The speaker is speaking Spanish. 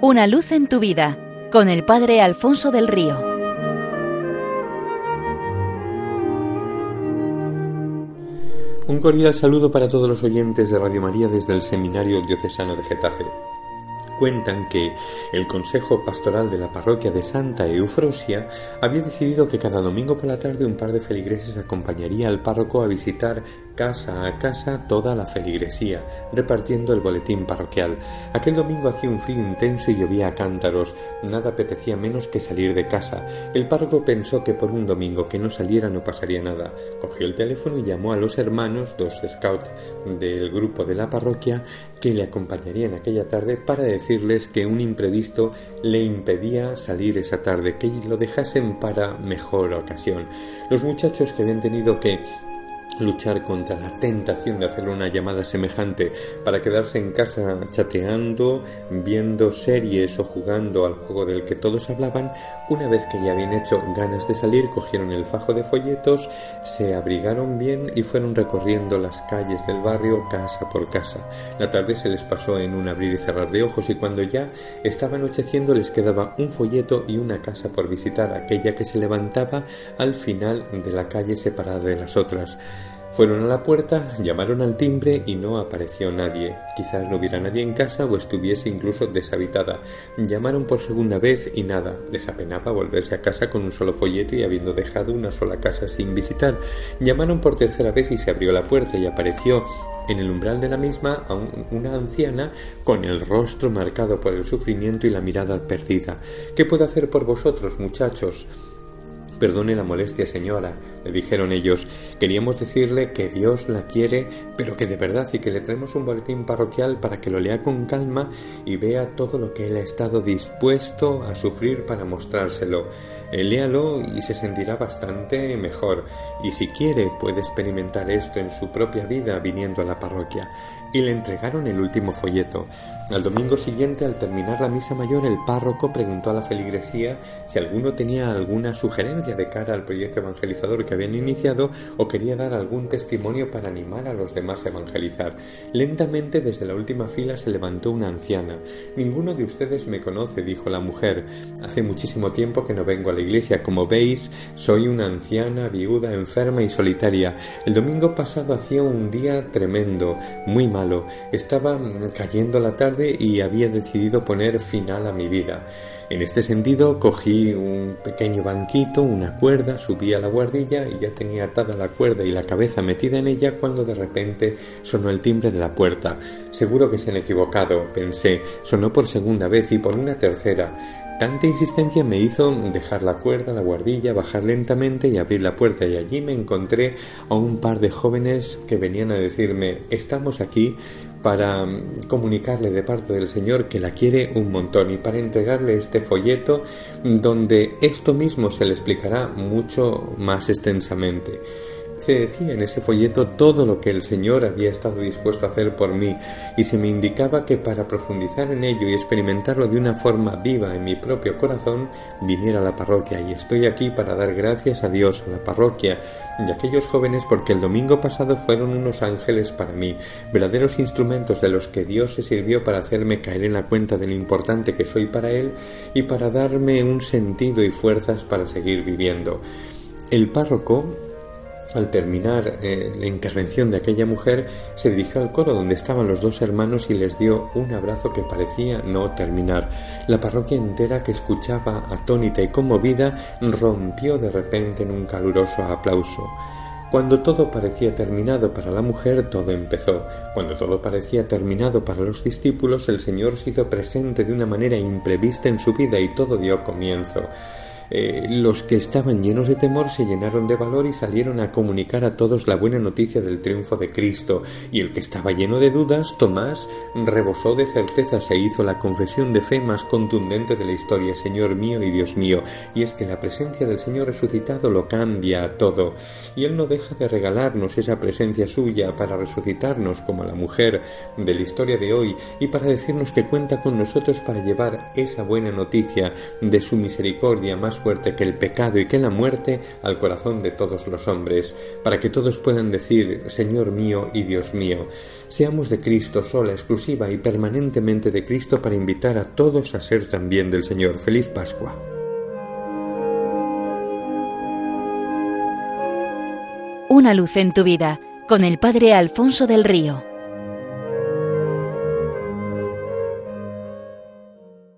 Una luz en tu vida con el Padre Alfonso del Río. Un cordial saludo para todos los oyentes de Radio María desde el Seminario Diocesano de Getafe cuentan que el Consejo Pastoral de la Parroquia de Santa Eufrosia había decidido que cada domingo por la tarde un par de feligreses acompañaría al párroco a visitar casa a casa toda la feligresía, repartiendo el boletín parroquial. Aquel domingo hacía un frío intenso y llovía a cántaros. Nada apetecía menos que salir de casa. El párroco pensó que por un domingo que no saliera no pasaría nada. Cogió el teléfono y llamó a los hermanos, dos scouts del grupo de la parroquia, que le acompañarían aquella tarde para decirles que un imprevisto le impedía salir esa tarde, que lo dejasen para mejor ocasión. Los muchachos que habían tenido que luchar contra la tentación de hacer una llamada semejante para quedarse en casa chateando, viendo series o jugando al juego del que todos hablaban, una vez que ya habían hecho ganas de salir, cogieron el fajo de folletos, se abrigaron bien y fueron recorriendo las calles del barrio casa por casa. La tarde se les pasó en un abrir y cerrar de ojos y cuando ya estaba anocheciendo les quedaba un folleto y una casa por visitar, aquella que se levantaba al final de la calle separada de las otras. Fueron a la puerta, llamaron al timbre y no apareció nadie. Quizás no hubiera nadie en casa o estuviese incluso deshabitada. Llamaron por segunda vez y nada. Les apenaba volverse a casa con un solo folleto y habiendo dejado una sola casa sin visitar. Llamaron por tercera vez y se abrió la puerta y apareció en el umbral de la misma una anciana con el rostro marcado por el sufrimiento y la mirada perdida. ¿Qué puedo hacer por vosotros, muchachos? Perdone la molestia, señora, le dijeron ellos. Queríamos decirle que Dios la quiere, pero que de verdad y que le traemos un boletín parroquial para que lo lea con calma y vea todo lo que él ha estado dispuesto a sufrir para mostrárselo. Eh, léalo y se sentirá bastante mejor. Y si quiere, puede experimentar esto en su propia vida viniendo a la parroquia. Y le entregaron el último folleto. Al domingo siguiente, al terminar la misa mayor, el párroco preguntó a la feligresía si alguno tenía alguna sugerencia de cara al proyecto evangelizador que habían iniciado o quería dar algún testimonio para animar a los demás a evangelizar. Lentamente, desde la última fila, se levantó una anciana. Ninguno de ustedes me conoce, dijo la mujer. Hace muchísimo tiempo que no vengo a la iglesia. Como veis, soy una anciana, viuda, enferma y solitaria. El domingo pasado hacía un día tremendo, muy Estaba cayendo la tarde y había decidido poner final a mi vida. En este sentido, cogí un pequeño banquito, una cuerda, subí a la guardilla y ya tenía atada la cuerda y la cabeza metida en ella cuando de repente sonó el timbre de la puerta. Seguro que se han equivocado, pensé. Sonó por segunda vez y por una tercera. Tanta insistencia me hizo dejar la cuerda, la guardilla, bajar lentamente y abrir la puerta y allí me encontré a un par de jóvenes que venían a decirme estamos aquí para mm, comunicarle de parte del Señor que la quiere un montón y para entregarle este folleto donde esto mismo se le explicará mucho más extensamente. Se decía en ese folleto todo lo que el Señor había estado dispuesto a hacer por mí y se me indicaba que para profundizar en ello y experimentarlo de una forma viva en mi propio corazón viniera a la parroquia y estoy aquí para dar gracias a Dios, a la parroquia y a aquellos jóvenes porque el domingo pasado fueron unos ángeles para mí, verdaderos instrumentos de los que Dios se sirvió para hacerme caer en la cuenta de lo importante que soy para Él y para darme un sentido y fuerzas para seguir viviendo. El párroco al terminar eh, la intervención de aquella mujer, se dirigió al coro donde estaban los dos hermanos y les dio un abrazo que parecía no terminar. La parroquia entera que escuchaba atónita y conmovida rompió de repente en un caluroso aplauso. Cuando todo parecía terminado para la mujer, todo empezó. Cuando todo parecía terminado para los discípulos, el Señor se hizo presente de una manera imprevista en su vida y todo dio comienzo. Eh, los que estaban llenos de temor se llenaron de valor y salieron a comunicar a todos la buena noticia del triunfo de Cristo, y el que estaba lleno de dudas, Tomás, rebosó de certeza e hizo la confesión de fe más contundente de la historia, Señor mío y Dios mío, y es que la presencia del Señor resucitado lo cambia todo, y Él no deja de regalarnos esa presencia suya para resucitarnos como la mujer de la historia de hoy, y para decirnos que cuenta con nosotros para llevar esa buena noticia de su misericordia más fuerte que el pecado y que la muerte al corazón de todos los hombres, para que todos puedan decir Señor mío y Dios mío. Seamos de Cristo sola, exclusiva y permanentemente de Cristo para invitar a todos a ser también del Señor. Feliz Pascua. Una luz en tu vida con el Padre Alfonso del Río.